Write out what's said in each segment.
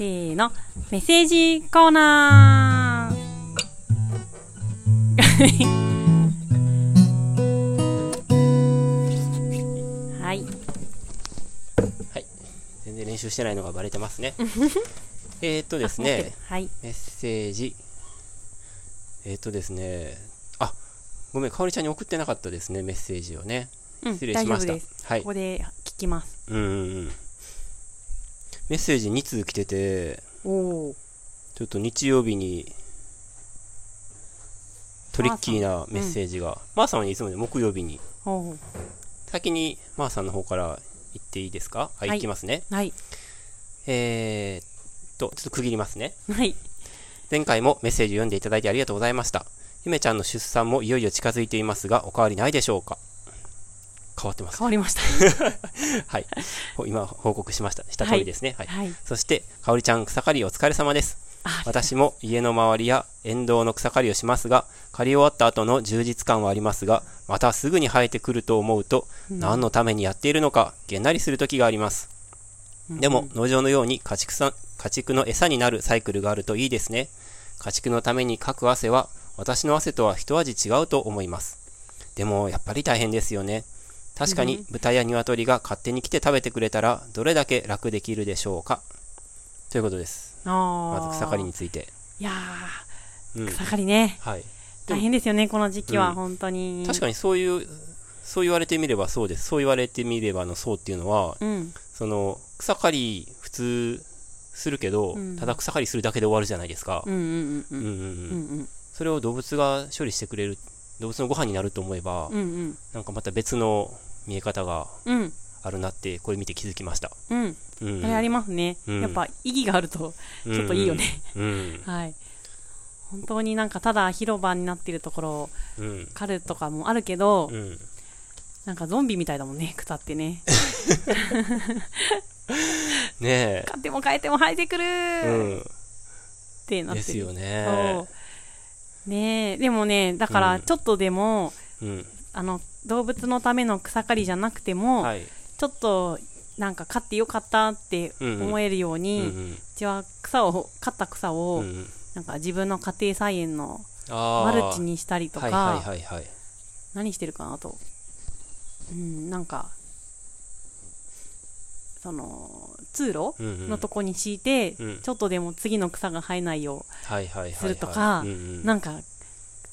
せーの、メッセージコーナーはい。はい。全然練習してないのがバレてますね。えーっとですね、はい。メッセージ。えーっとですね、あ、ごめん、かおりちゃんに送ってなかったですね、メッセージをね。うん、失礼しました。はいこ。こで聞きます。うんうんうん。メッセージ2通来てて。ちょっと日曜日にトリッキーなメッセージが、マーさんはいつもね木曜日に、先にマーさんの方から言っていいですか？はい、はいいきますね。はい。えーっと、ちょっと区切りますね。はい。前回もメッセージを読んでいただいてありがとうございました。ゆめちゃんの出産もいよいよ近づいていますが、お変わりないでしょうか？変わってます。変わりました。はい。ほ今、報告しました。した通りですね。はい。はい。そして、かおりちゃん草刈りお疲れ様です。あ私も家の周りや沿道の草刈りをしますが、刈り終わった後の充実感はありますが、またすぐに生えてくると思うと、何のためにやっているのか、げんなりする時があります。でも、農場のように家畜さ家畜の餌になるサイクルがあるといいですね。家畜のためにかく汗は、私の汗とは一味違うと思います。でも、やっぱり大変ですよね。確かに、豚や鶏が勝手に来て食べてくれたら、どれだけ楽できるでしょうか？ということです。まず草刈りについて。いやうんー、草刈りね。はい。大変ですよね、この時期は、うん本当に。確かにそういう、そう言われてみればそうです。そう言われてみればのそうっていうのは、うん。その、草刈り普通するけど、うんただ草刈りするだけで終わるじゃないですか。それを動物が処理してくれる、動物のご飯になると思えば、うんうん。なんかまた別の見え方がうん。あるなって、これ見て気づきました。うん。うん、うん。あれありますね。うんやっぱ意義があると、ちょっといいよね。うんうん。はい。本当になんかただ広場になってるところをうん。狩るとかもあるけど、うん。なんかゾンビみたいだもんね、草ってね。ね買っても変えても生えてくるえ。ーってうん。なってる。ですよね。ねえ、でもね、だかうんらちょっとでも、うん。あの、動物のための草刈りじゃなくても、はい。ちょっと、なんか飼ってよかったって思えるよううんに、ううん。ちは草を、刈った草を、うんうん。なんか自分の家庭菜園のあマルチにしたりとか、はいはいはいはい。何してるかなと。うん、なんか、その、通路うんうんのとこに敷いて、うんちょっとでも次の草が生えないよはいはいはいはい。するとかうんうんう、なんか、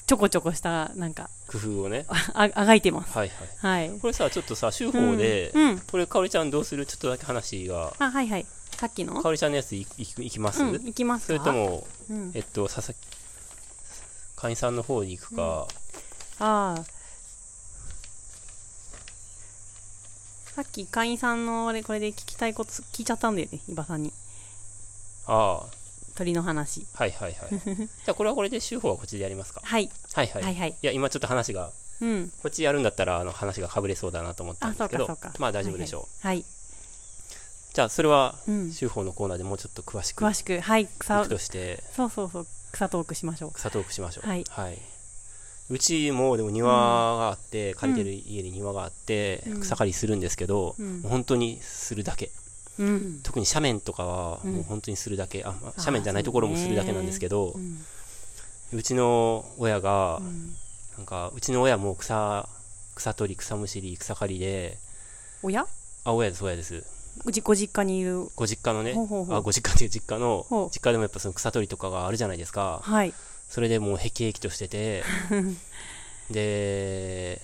ちょこちょこした、なんか、工夫をね。あ、あがいてます。はいはい。はい。これさ、ちょっとさ、手法で、うん。うんこれ、かおりちゃんどうする？ちょっとだけ話が、あ、はいはい。さっきの？かおりちゃんのやついいいきます、うん、いきますか？それと、も、うん、えっと、佐々木、会員さんの方に行くか、ああ。さっき会員さんのあれ、これで聞きたいこと聞いちゃったんだよね、伊庭さんに。ああ、鳥の話。はいはいはい。じゃあ、これはこれで手法はこっちでやりますか。はい。はいはい。はいはい。いや、今ちょっと話が、うん。こっちやるんだったら、あの、話がかぶれそうだなと思ったんあ、ですけどまあ大丈夫でしょう。はい。はい。じゃあ、それは、うん。手法のコーナーでもうちょっと詳しく、詳しく、はい、い草く、として、そうそうそう、草トークしましょう。草トークしましょう。はいうちもでも庭があって、借りてる家に庭があって、うん草刈りするんですけど、うん本当にするだけ。うん。特に斜面とかは、うんもう本当にするだけ。あ、まあ斜面じゃないところもするだけなんですけど、うん。うちの親がう、んなんか、うちの親も草、草取り、草むしり、草刈りで、親？あ、親です、親です。ご実家にいる。ご実家のね、あ、ご実家っていう実家の実家でもやっぱその草取りとかがあるじゃないですか。はい。それでもうへきへきとしてて、で、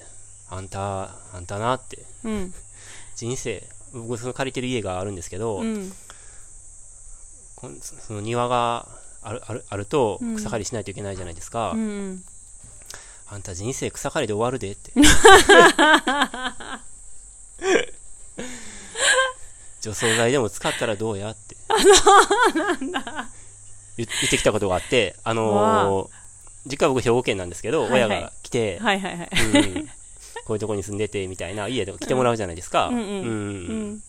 あんた、あんたなって、うん。人生、僕その借りてる家があるんですけど、うん。その庭があるあるあるとうん草刈りしないといけないじゃないですか。うん。あんた人生草刈りで終わるでって。除草剤でも使ったらどうやって。言言ってきたことがあって、あのー実家は僕兵庫県なんですけど、はいはい親が来て、はいはいはい。うんこういうとこに住んでてみたいな家で来てもらうじゃないですか。うんうんうんうん。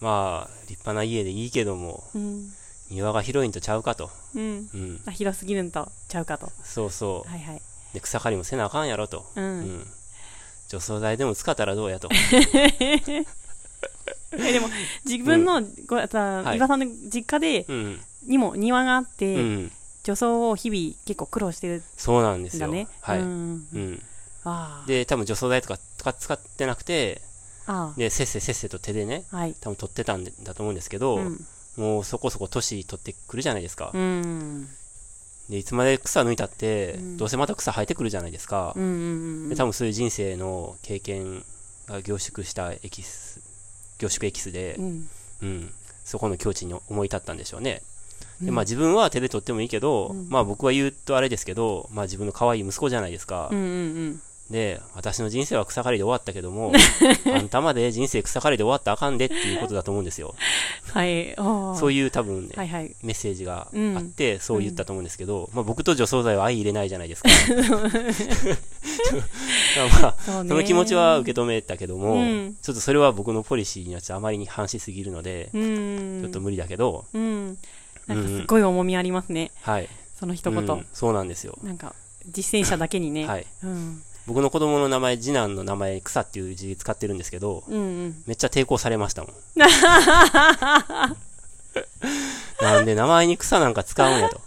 まあ、立派な家でいいけども、うん。庭が広いんとちゃうかと。うん。うん。あ広すぎるんとちゃうかと。そうそう。はいはい。で、草刈りもせなあかんやろと。う。うんん。除草剤でも使ったらどうやと。えでも自分の、これさ、はい伊庭さんの実家でうん。にも庭があって、うん。除草を日々結構苦労してるそうなんですよ。はい。ううん。で、多分除草剤とか使ってなくて、で、せっせせっせと手でね、あ。はい。多分取ってたんだと思うんですけど、うん。もうそこそこ年取ってくるじゃないですか。うん。で、いつまで草抜いたって、うんどうせまた草生えてくるじゃないですか。うんうんうん。で多分そういう人生の経験が凝縮したエキス、凝縮エキスでう、ん。うん、そこの境地に思い立ったんでしょうね。で、うんまあ自分は手で取ってもいいけど、うんまあ僕は言うとあれですけど、まあ自分の可愛い息子じゃないですか。うんうんで、私の人生は草刈りで終わったけども、あんたまで人生草刈りで終わったらあかんでっていうことだと思うんですよ。うん。はい。そういいう多分ね、はいはい。メッセージがうんあって、そう言ったと思うんですけど、まあ僕と除草剤は相入れないじゃないですか。まあ、その気持ちは受け止めたけども、うんちょっとそれは僕のポリシーにはちょっとあまりに反しすぎるので、うん。ちょっと無理だけど、うん。なんかすごい重みありますね。はい。その一言。うんそうなんですよ。なんか、実践者だけにね。はい。うん。僕の子供の名前、次男の名前、草っていう字使ってるんですけど、うんうん。めっちゃ抵抗されましたもん。なんで名前に草なんか使うんやと。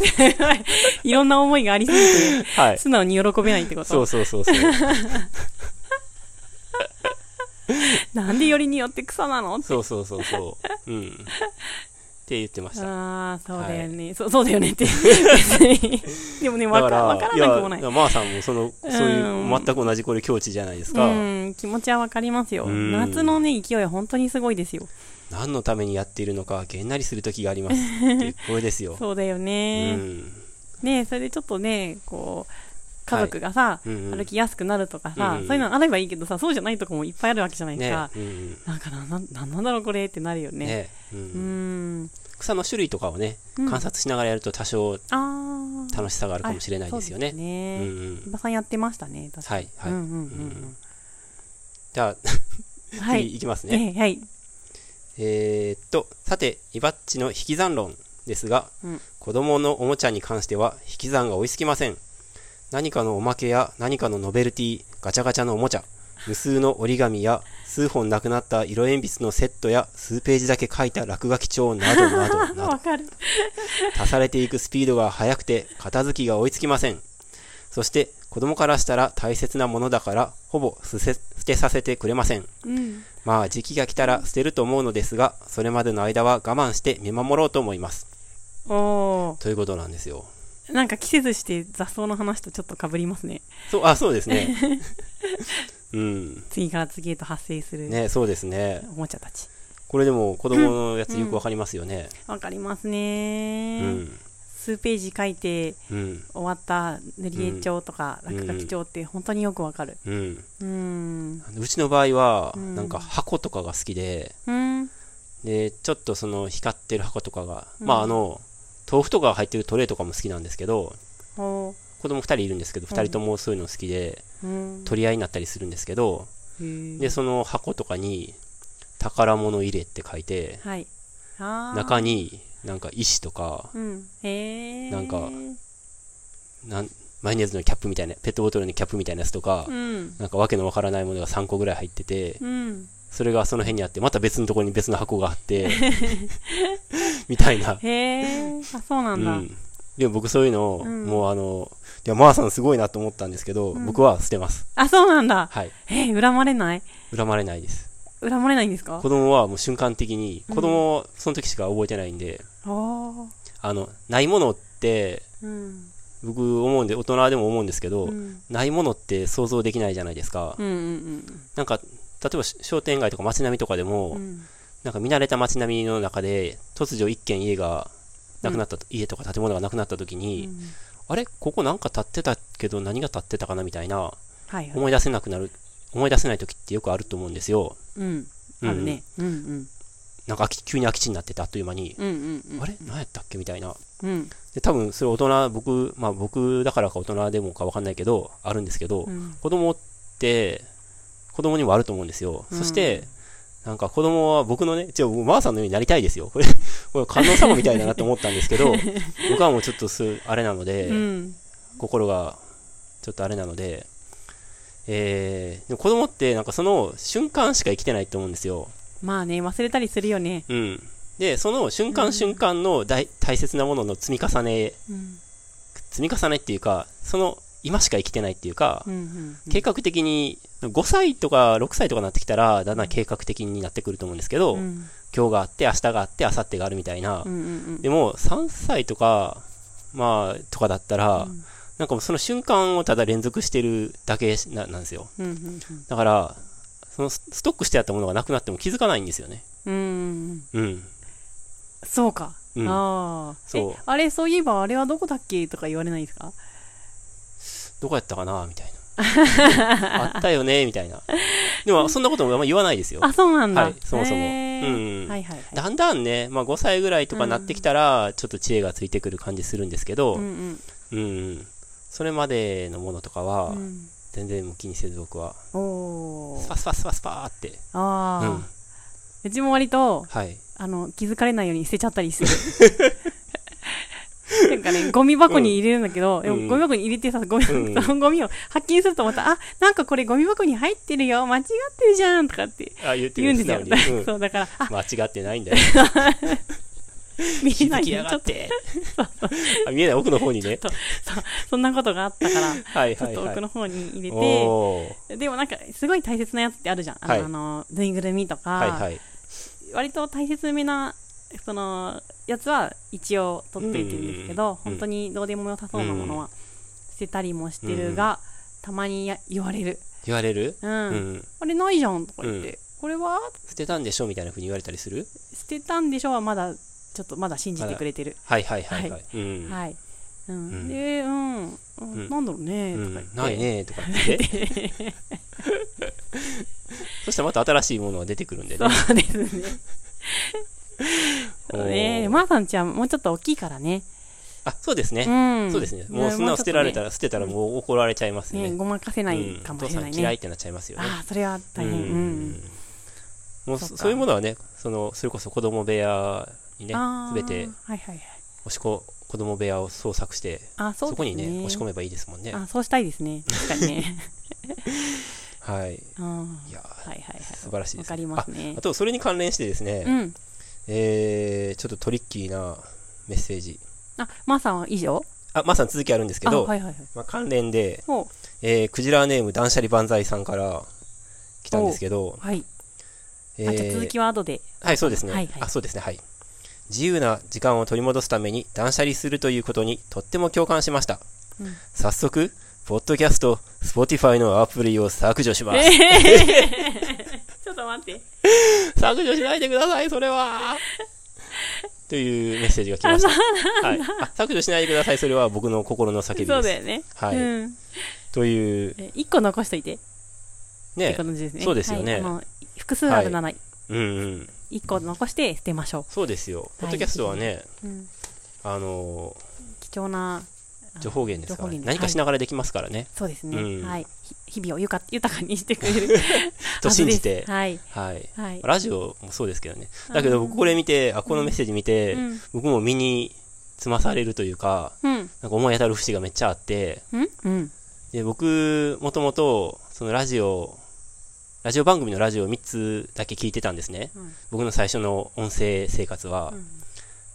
いろんな思いがありすぎて、はい。素直に喜べないってことそうそうそうそう。なんでよりによって草なのって。そうそうそうそう。うん。って言ってました。ああ、そうだよね。そうそうだよねって。でもね、わかだから、わからなくもない。まーさんもその、そういう、うん全く同じこれ境地じゃないですか。うん、気持ちはわかりますよ。うん夏のね、勢いは本当にすごいですよ。何のためにやっているのか、げんなりする時があります。ってこれですよ。そうだようね。ん。ねそれでちょっとね、こう、家族がさ、歩きやすくなるとかさ、うんそういうのあればいいけどさ、そうじゃないとこもいっぱいあるわけじゃないですねか。。うんうん。なんかな、なんなんなんだろうこれってなるよね。ね。う。うんん。草の種類とかをね、うん観察しながらやると多少。楽しさがあるかもしれないですよね。ね。うんうんさんやってましたね、確かに。はい、はい。じゃあ、うん。はい。次いきますね。ええはい。えーっと、さて、イバッチの引き算論ですが、うん子供のおもちゃに関しては引き算が追いつきません。何かのおまけや何かのノベルティ、ガチャガチャのおもちゃ、無数の折り紙や数本なくなった色鉛筆のセットや数ページだけ書いた落書き帳などなどなど。足されていくスピードが速くて片付きが追いつきません。そして子供からしたら大切なものだからほぼ捨てさせてくれません。うん。まあ時期が来たら捨てると思うのですが、それまでの間は我慢して見守ろうと思います。ということなんですよ。なんか季節して雑草の話とちょっと被りますね。そう、あ、そうですね。うん。次から次へと発生するね、そうですね。おもちゃたち。これでも子供のやつよくわかりますよね。わかりますうね、ん。数ページ書いてうん。終わった塗り絵帳とかうん落書き帳って本当によくわかる。うん。うん。うちの場合は、うんなんか箱とかが好きで、うん。で、ちょっとその光ってる箱とかが、うんまああの、豆腐とかが入ってるトレイとかも好きなんですけど、子供二人いるんですけど、二人ともそういうの好きで、うん。取り合いになったりするんですけど、で、その箱とかに、宝物入れって書いて、はい。中。に、なんか石とか、うん。なんかなんマヨネーズのキャップみたいな、ペットボトルのキャップみたいなやつとか、うん。なんかわけのわからないものが3個ぐらい入ってて、うん。それがその辺にあって、また別のところに別の箱があって、みたいな。へえ。あ、そうなだ。うんん。でも僕そういうのを、うんもうあの、いや、マーさんすごいなと思ったんですけど、うん僕は捨てます。あ、そうなんだ。はい。えー、恨まれない？恨まれないです。恨まれないんですか？子供はもう瞬間的に、うん子供はその時しか覚えてないんで、あの、ないものって、うん。僕思うんで、大人でも思うんですけど、うん。ないものって想像できないじゃないですか。うんうんなんか、例えばし商店街とか街並みとかでも、うん。うん。なんか見慣れた街並みの中で、突如一軒家がなくなった、家とか建物がなくなった時に、うんあれ？ここなんか建ってたけど何が建ってたかなみたいな、はいはい。思い出せなくなる、思い出せない時ってよくあると思うんですよ。うん。あるね。うんうん。なんか急に空き地になっててあっという間に、うんうんうん。あれ？何やったっけみたいな。うん。で、多分それ大人、僕、まあ僕だからか大人でもかわかんないけど、あるんですけど、うん。子供って、子供にもあると思うんですよ。うんそして、なんか子供は僕のね、ちょ、僕マーさんのようになりたいですよ。これ、これ観音様みたいだなと思ったんですけど、僕はもうちょっとそういう、あれなので、うん。心がちょっとあれなので、えー、でも子供ってなんかその瞬間しか生きてないと思うんですよ。まあね忘れたりするよねうん。で、その瞬間瞬間の大大切なものの積み重ね、うん積み重ねっていうか、その今しか生きてないっていうか、うんうん計画的に、5歳とか6歳とかなってきたら、だんだん計画的になってくると思うんですけど、うん今日があって、明日があって、明後日があるみたいな。うんうんでも、3歳とか、まあ、とかだったら、うん。なんかもうその瞬間をただ連続してるだけななんですよ。うんうんだから、そのスストックしてあったものがなくなっても気づかないんですよね。うんうんうん。そうか、うん。ああそう。えあれそういえばあれはどこだっけ？とか言われないですか？どこやったかな？みたいな。あったよねみたいな。でも、そんなこともあんま言わないですよ。あそうなんだ。はいそもそも。うん。はいはいはい。だんだんね、まあ5歳ぐらいとかなってきたら、ちょっと知恵がついてくる感じするんですけど、ううん、んうん。それまでのものとかうは、ん。全然もう気にせず僕は、うスパスパスパスパーって。ああ、うん。うちも割とはい。あの気づかれないように捨てちゃったりする なんかね、ゴミ箱に入れるんだけど、でもうんゴミ箱に入れてさ、ゴミ、うんそのゴミを発見するとまた、あ、なんかこれゴミ箱に入ってるよ、間違ってるじゃんとかってあ、言って言うるんですよ。うんそう、だから、あ、間違ってないんだよ。見えないやねちょっと、がって。あ見えない奥の方にね。そう、そんなことがあったから、はいちょっ。と奥の方に入れて、でもなんか、すごい大切なやつってあるじゃん。あの、ぬいぐるみとか。割と大切めな、その、やつは一応取っていてるんですけど、うん本当にどうでもよさそうなものは捨てたりもしてるが、たまにや言われる。言われる？うん。うん。あれないじゃんとか言って、うんこれは？捨てたんでしょみたいな風に言われたりする？捨てたんでしょはまだ、ちょっとまだ信じてくれてる。はいはいはいは。はいうん。はい。うん。うんで、うん、んなんだろうね、うとか言って。ん、ない。ねとか言って。そしたらまた新しいものが出てくるんでね。そうですね。おーねまーさんちはもうちょっと大きいからね。あ、そうですね。うん。そうですね。もうそんなの捨てられたら、ら、捨てたらもう怒られちゃいますね、ね。ごまかせなうんいかもしれなんいね。嫌いってなっちゃいますよね。ああ、それは大変。うん。もうそういうものはね、その、それこそ子供部屋にねすべて、はいはいはい。押しこ、子供部屋を捜索して、あそね。そこにね、押し込めばいいですもんね。あそうしたいですね。確かにね。はい。うん。いやはいはいはい。素晴らしいですわかりますねあ。あと、それに関連してですね、うん。えー、ちょっとトリッキーなメッセージ。あ、まーさんは以上？あ、まさに続きあるんですけあ、ど、はいはいはい。まあ、関連で、ほえー、クジラネーム断捨離万歳さんから来たんですけどう。、はい。えあ、じゃあ続きは後で。はい、そうですね。はいはいあ、そうですね、はい。自由な時間を取り戻すために断捨離するということにとっても共感しました。うん早速、ポッドキャスト、Spotify のアプリを削除します。ちょっと待って。削除しないでください、それは。というメッセージが来ました。は削除しないでください、それは僕の心の叫びです。そうだよね。はいうん。という、え一個残しといて。ね。ね。そうですよね複数あるなら、うんうん。一個残して捨てましょそうですよ。ポッドキャストはね、う。うん。あの貴重なー、情報源ですから、ね、何かしながらできますからね。そうですね。うんはい。ひ日々をゆか豊かにしてくれる。と信じてはい。はい。はい。ラジオもそうですけどね。だけど、僕これ見て、あ、このメッセージ見て、うん。僕も身につまされるというか、うん。なんか思い当たる節がめっちゃあって、うん？うん。で、僕、もともと、そのラジオ、ラジオ番組のラジオを3つだけ聞いてたんですね。うん僕の最初の音声生活は。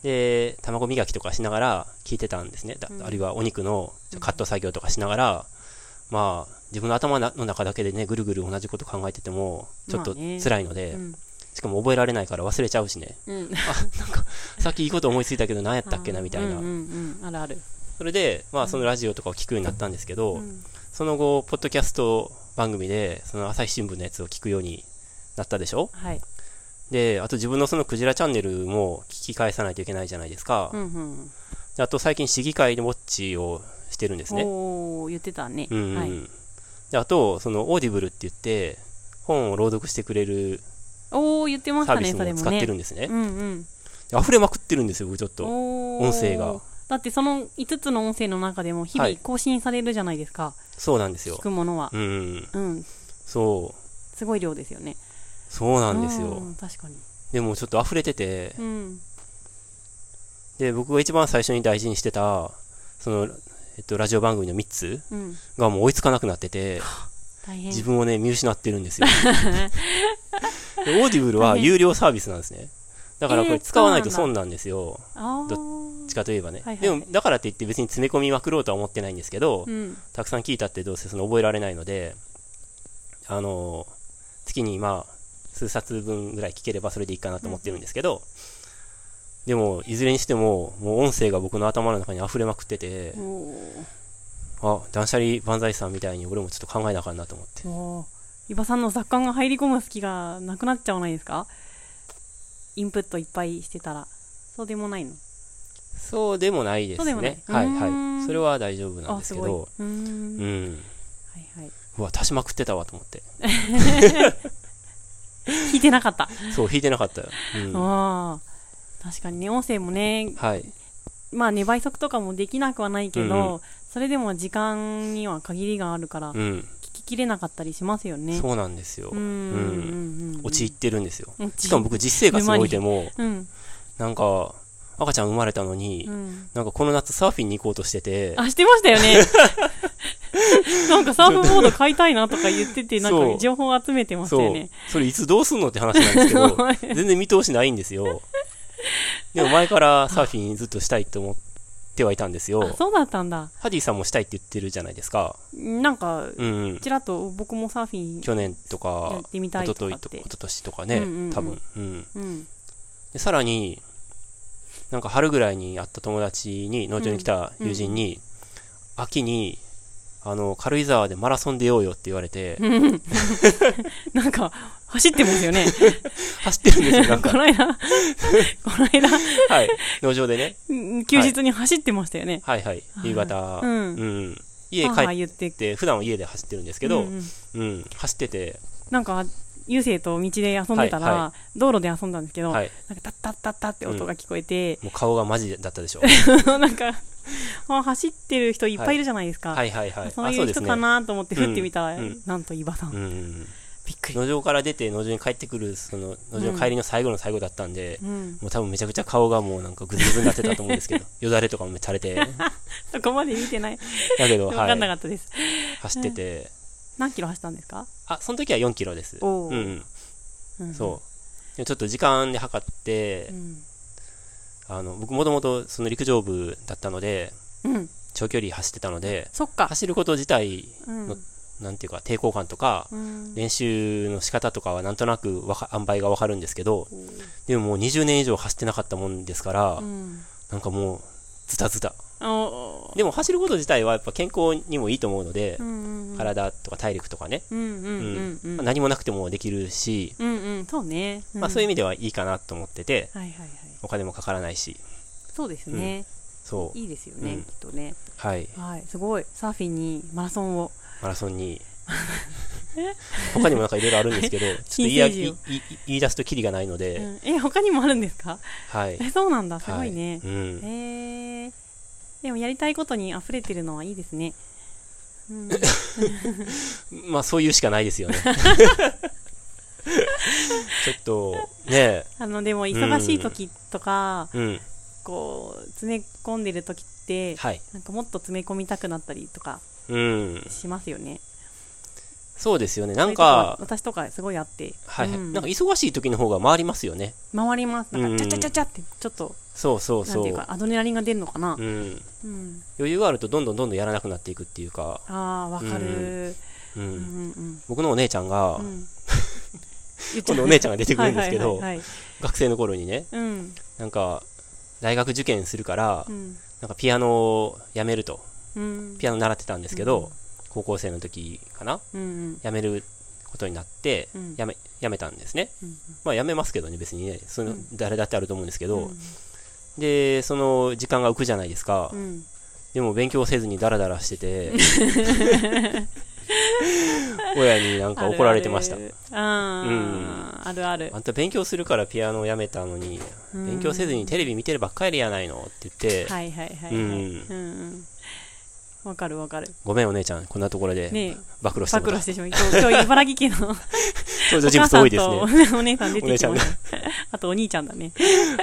うんで、卵磨きとかしながら聞いてたんですね。だうんあるいはお肉のカット作業とかしながら、まあ、自分の頭の中だけでね、ぐるぐる同じこと考えてても、ちょっとまあね辛いので、うん。しかも覚えられないから忘れちゃうしね。うん。さっきいいこと思いついたけど何やったっけなみたいな。うんうんうん。あるある。それで、まあそのラジオとかを聞くようになったんですけど、うんその後、ポッドキャスト番組で、その朝日新聞のやつを聞くようになったでしょ？はい。で、あと自分のそのクジラチャンネルも聞き返さないといけないじゃないですか。うんうん。であと最近市議会でウォッチをしてるんですね。おー、言ってたね。うんうん、はい。であと、その Audible って言って、本を朗読してくれるサービスも使ってるんですね。うんうん。で溢れまくってるんですよ、僕ちょっと。音声が。だってその5つの音声の中でも日々はい更新されるじゃないですか。そうなんですよ聞。くものは。うんうん。うん。そう。すごい量ですよね。そうなんですよ。うん確かに。でもちょっと溢れてて、うん。で、僕が一番最初に大事にしてた、その、えっと、ラジオ番組の3つうん。がもう追いつかなくなってて、大変。自分をね、見失ってるんですよ。で Audible は有料サービスなんですね。だからこえーれ使わないと損なんですよ。あどーどっちかといえばね。はいはいでも、だからって言って別に詰め込みまくろうとは思ってないんですけど、うんたくさん聞いたってどうせその覚えられないので、あの、月にまあ、数冊分ぐらい聞ければそれでいいかなと思ってるんですけど、でも、いずれにしても、もう音声が僕の頭の中に溢れまくってて、あ、断捨離万歳さんみたいに俺もちょっと考えなあかんなと思って。伊庭さんの雑感が入り込む隙がなくなっちゃわないですか？インプットいっぱいしてたら。そうでもないの？そうでもないですね。はいはい。それは大丈夫なんですけど、うーん。うん。はいはい。うわ、足しまくってたわと思って。聞いてなかったそう、弾いてなかったよ。うん。ああ確かにね音声もねはい。まあね倍速とかもできなくはないけど、うんうんそれでも時間には限りがあるから、うん。聞ききれなかったりしますよねそうなんですよ。うんうん陥ってるんですよ。陥しかも僕実生活においても、うんなんか、赤ちゃん生まれたのに、うんなんかこの夏サーフィンに行こうとしてて、あしてましたよね なんかサーフボード買いたいなとか言っててなんそうか情報集めてましよね、それいつどうすんのって話なんですけど、全然見通しないんですよ。でも前からサーフィンずっとしたいと思ってはいたんですあよ。そうだったんだハディさんもしたいって言ってるじゃないですか。なんかうんうん。ちらっと僕もサーフィン去年とやかっ、てみたい一昨日と一昨年とかね、うんうんうん多分。うん。うんで、さらに、なんか春ぐらいに会った友達に、農場に来た友人に、秋に、あの、軽井沢でマラソン出ようよって言われて、うんなんか走ってますよね 走ってるんですよ、なんか。この間この間はい。農場でね。うん休日に走ってましたよね、はいはい。夕方。うんうん。家帰っ言ってて、普段は家で走ってるんですけど、うんうん、うん走ってて、なんか優勢と道で遊んでたら、はいは道路で遊んだんですけど、はい。なんかタッタッタッタって音が聞こえて、もう顔がマジだったでしょ。なんか、あ走ってる人いっぱいいるじゃないですか。はいはいはい。そういう人かなと思って振ってみたら、うんうんなんと伊庭さん,、うんうん。びっくり。農場から出て農場に帰ってくる、その、農場の帰りの最後の最後だったんで、うん。もう多分めちゃくちゃ顔がもうなんかグズグズになってたと思うんですけど、よだれとかも垂れて、そこまで見てない。だけど、わかんなかはい、ったです。走ってて、何キロ走ったんですか？あ、その時は4キロです。おーうんうん。うんそう。ちょっと時間で測ってう、ん。あの、僕もともとその陸上部だったので、うん。長距離走ってたので、そっか。走ること自体うんの。なんていうか抵抗感とか、うん。練習の仕方とかはなんとなくわか塩梅がわかるんですけど、でももう20年以上走ってなかったもんですから、うん。なんかもう、ズタズタ。おでも走ること自体はやっぱ健康にもいいと思うのでう、んうん。体とか体力とかね、何もなくてもできるし、うんうん、そうね。まあそういう意味。味ではいいかなと思ってて、はいはいはい。お金もかからないし、そうですね。そう。いいですよね、うんきっとね。はい。はい。すごい。サーフィンにマラソンを。マラソンに。他にもなんかいろいろあるんですけど、ちょっと言いい言い言い出すとキリがないので、うんえ、他にもあるんですか？はい。え、そうなんだ。すごいね。はいうん。へえ。でもやりたいことに溢れてるのはいいですね。うん、まあそういうしかないですよね。ちょっと、ねあの、でも忙しい時とか、え、うん。こう、詰め込んでる時って、はい。なんかもっと詰め込みたくなったりとかうん。しますよね。そうですよね。なんか、私とかすごいあって、はいはい。うんなんか忙しい時の方が回りますよね。回ります。なんうんか、チャチャチャチャって、ちょっと、そうそうなんそう。ていうか、アドレナリンが出るのかな。うん。うん。余裕があるとどんどんどんどんやらなくなっていくっていうか、ああ、わかる。ううんうんん。うん。僕のお姉ちゃんが う、ん。今度お姉ちゃんが出てくるんですけどはい学生の頃にね、うん。なんか、大学受験するからう、ん。なんかピアノをやめると。うん。ピアノ習ってたんですけど、高校生の時かな？うんうん。辞めることになってうん、辞め、辞めたんですね。うんまあ辞めますけどね、別にね、そのうん誰だってあると思うんですけど、うんで、その時間が浮くじゃないですか。うん。でも勉強せずにダラダラしてて、親になんか怒られてました。あるあるうん。あるあるあ。んた勉強するからピアノをやめたのに、勉強せずにテレビ見てるばっかりやないのって言って、はいはいはいはい。うんうんうん。わかるわかる。ごめんお姉ちゃん、こんなところでね暴露してもら露してしまう。今日、今日茨城県の 登場人物多いですね。お母さんとお姉さん出てきました。あとお兄ちゃんだね。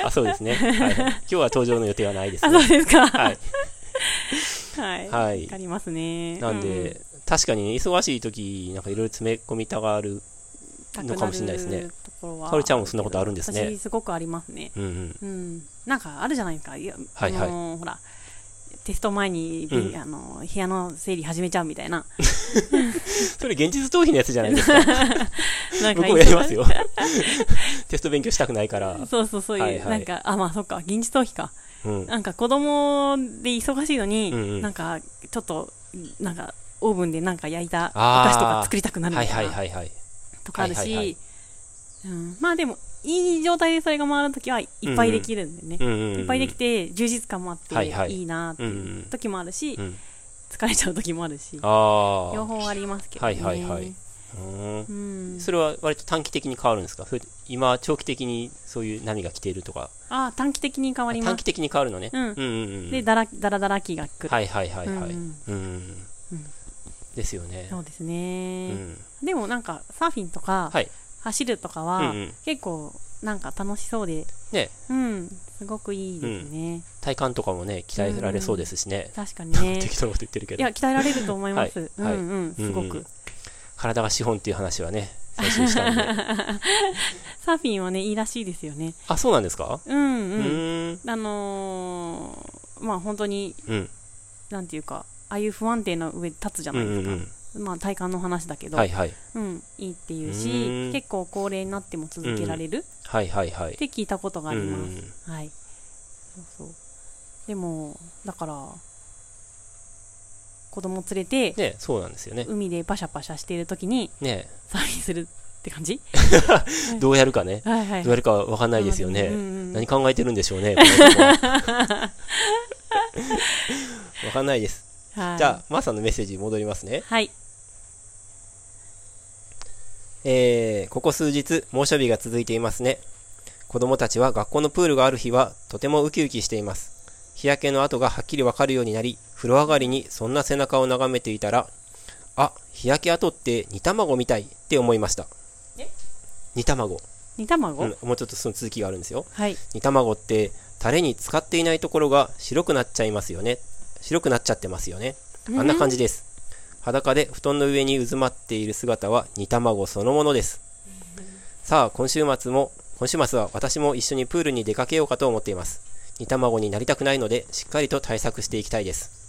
あ、そうですね。はいはい。今日は登場の予定はないですあ、ね。そうですか。はい。はい。はいりますね。なんで、確かにね、忙しい時、なんかいろいろ詰め込みたがるうん、のかもしれないですねところはかおりちゃんもそんなことあるんですね私すごくありますねうんうんうんなんかあるじゃないですかいや、はいはいあのーほらテスト前に、うん。あの部屋の整理始めちゃうみたいな。それ現実逃避のやつじゃないですか。なん僕もやりますよ。テスト勉強したくないから。そうそうそういう、はいはい。なんかあまあそっか現実逃避か。うん。なんか子供で忙しいのに、うんうん。なんかちょっとなんかオーブンでなんか焼いたお菓子とか作りたくなるみたいな、はいはいはいはい。とかあるし、はいはいはい。うん、まあでもいい状態でそれが回るときはいっぱいできるんでね、うんうんうんいっぱいできて充実感もあってはいはい。なっていう時もあるし、うん疲れちゃう時もあるし両方ありますけどね。はいはいはい。うん。うん。それは割と短期的に変わるんですか？今長期的にそういう波が来ているとか。ああ短期的に変わります。短期的に変わるのね。うん。うんうんうん。でだらだらだら期が来る、はいはいはいはい。うんうん。ですよね。そうですうね、ん。でもなんかサーフィンとか、はい走るとかは、うんうん。結構なんか楽しそうで。ね。うん。すごくいいですね、体幹とかもね鍛えられそうですしね。確かにね。適当なこと言ってるけど。いや鍛えられると思います、はい。はい。うんうん。すごく、うんうん体が資本っていう話はね最初にしたんで。サーフィンはねいいらしいですよね。あそうなんですか？うんううん。あのーまあ本当にうん。なんていうかああいう不安定な上に立つじゃうなんいですか、うんまあ体感の話だけど、はいはい。うん、いいっていううし結構高齢になっても続けられるはいはいはい。って聞いたことがあります、うん。はい。そうそう。でもだから子供連れてねそうなんですよね。海でパシャパシャしている時にね。サーフィンするって感じ？どうやるかね。はいはい。どうやるかわかんないですよね。うんうん。何考えてるんでしょうね。この人は。わかんないです。はい。じゃあ、マーさんのメッセージ戻りますね。はいえー、ここ数日、猛暑日が続いていますね。子供たちは学校のプールがある日は、とてもウキウキしています。日焼けの跡がはっきりわかるようになり、風呂上がりにそんな背中を眺めていたら、あ、日焼け跡って煮卵みたいって思いました。え？煮卵、煮卵、うん。もうちょっとその続きがあるんですよ。はい煮卵って、タレに使っていないところが白くなっちゃいますよね。白くなっちゃってますよね。あんな感じです。裸で布団の上に渦まっている姿は煮卵そのものです。さあ、今週末も、今週末は私も一緒にプールに出かけようかと思っています。煮卵になりたくないので、しっかりと対策していきたいです。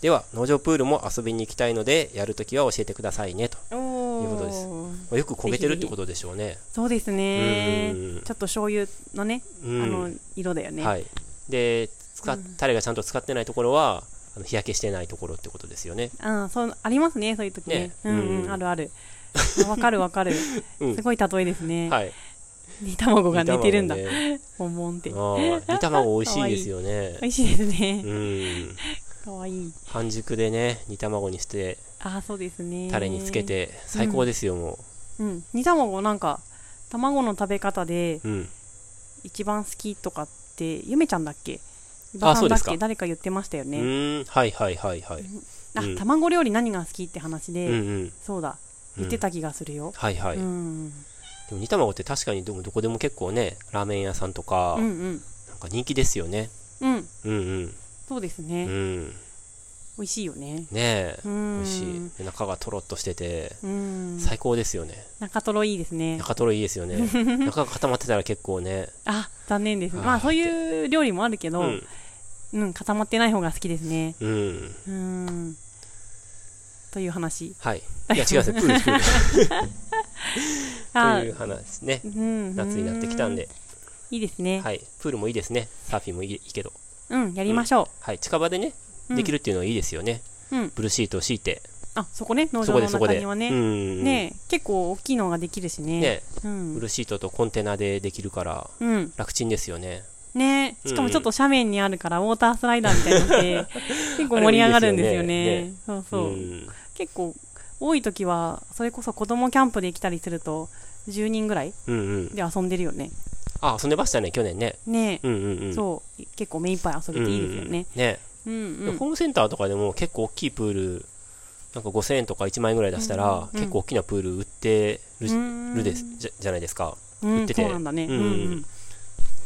では、農場プールも遊びに行きたいので、やるときは教えてくださいね。と。おいうことですーよく焦げてるってことでしょうね。そうですねうんちょっと醤油のね、うんあの色だよね、はい。で、使っうんタレがちゃんと使ってないところは、あの日焼けしてないところってことですよね。あそうありますねそういう時ね。ね。うんうん、うんあるある。わかるわかる、うん。すごい例えですね、はい。煮卵が寝てるんだ、煮卵ね。ボンボンって。煮卵美味しいですよね。美味しいですね。うん。かわいい。半熟でね、煮卵にして、あそうですね。タレにつけて、最高ですよ、もう。ん。煮卵なんか卵の食べ方でう。うん。一番好きとかってゆめちゃんだっけあそうですか。だっけ？誰か言ってましたようね、はいはいはいはい。あ、うん。卵料理何が好きって話で、うんうん。そうだ。言ってた気がするよ、はいはい。うん、でも煮卵って確かにどどこでも結構ね、ラーメン屋さんとか、うんうん。なんか人気ですよね。うん。うんうん。そうですうね、ん。美味しいよね。ねえ、うん。美味しい。で中がとろっとしてて、うん。最高ですよね。中トロいいですね。中とろいいですよね。中が固まってたら結構ね、あ残念ですまあそういう料理もあるけど、ううんん、固まってない方が好きですねうん。うんという話はい。いや違うプール プール。あという話ね。うん夏になってきたんで、いいですね、はい。プールもいいですね。サーフィンもいいけど。うんやりましょはい。近場でね、うんできるっていうのはいいですよね。ううんブルーシートを敷いて。あそこね農そ場の。中にはね、うん。ね結構大きいのができるしねねうんブルーシートとコンテナでできるから、うん楽ちんですよね。ね。しかもちょっと斜面にあるから、ウォータースライダーみたいなので 結構盛り上がるんですよね。そうそう、ん。結構多い時はそれこそ子供キャンプで来たりすると10人ぐらい。で遊んでるよね。あ、遊んでましたね、去年ね。ね。うんうんうん。そう。結構目いっぱい遊べていいですよね。うん。ね。うんうん。ホームセンターとかでも結構大きいプール、なんか5000円とか1万円ぐらい出したら、うん結構大きなプール売ってる,、うんですじゃじゃないですか。うん売ってて。そうなんだね。うん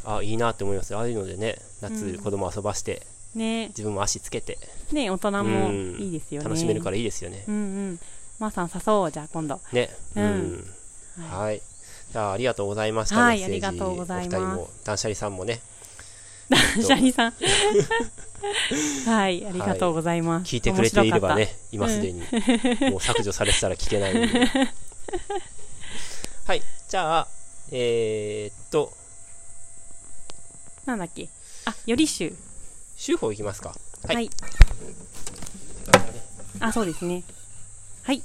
あ、いいなって思います。ああいうのでね、夏うん子供遊ばして、ね自分も足つけてね大人もいいですよね楽しめるからいいですよね。うんうんまーさん誘おうじゃあ今度ね。うんはい。じゃあ、ありがとうございました。はいありがとうございますお二人も、断捨離さんもね、シャリさん。はい、ありがとうございます。聞いてくれていれば面ね、今すでに、もう削除されてたら聞けないんで。はい、じゃあ、えー、っと。なんだっけ？あ、より集。週報いきますか。はい。はい。あ、そうですね。はい。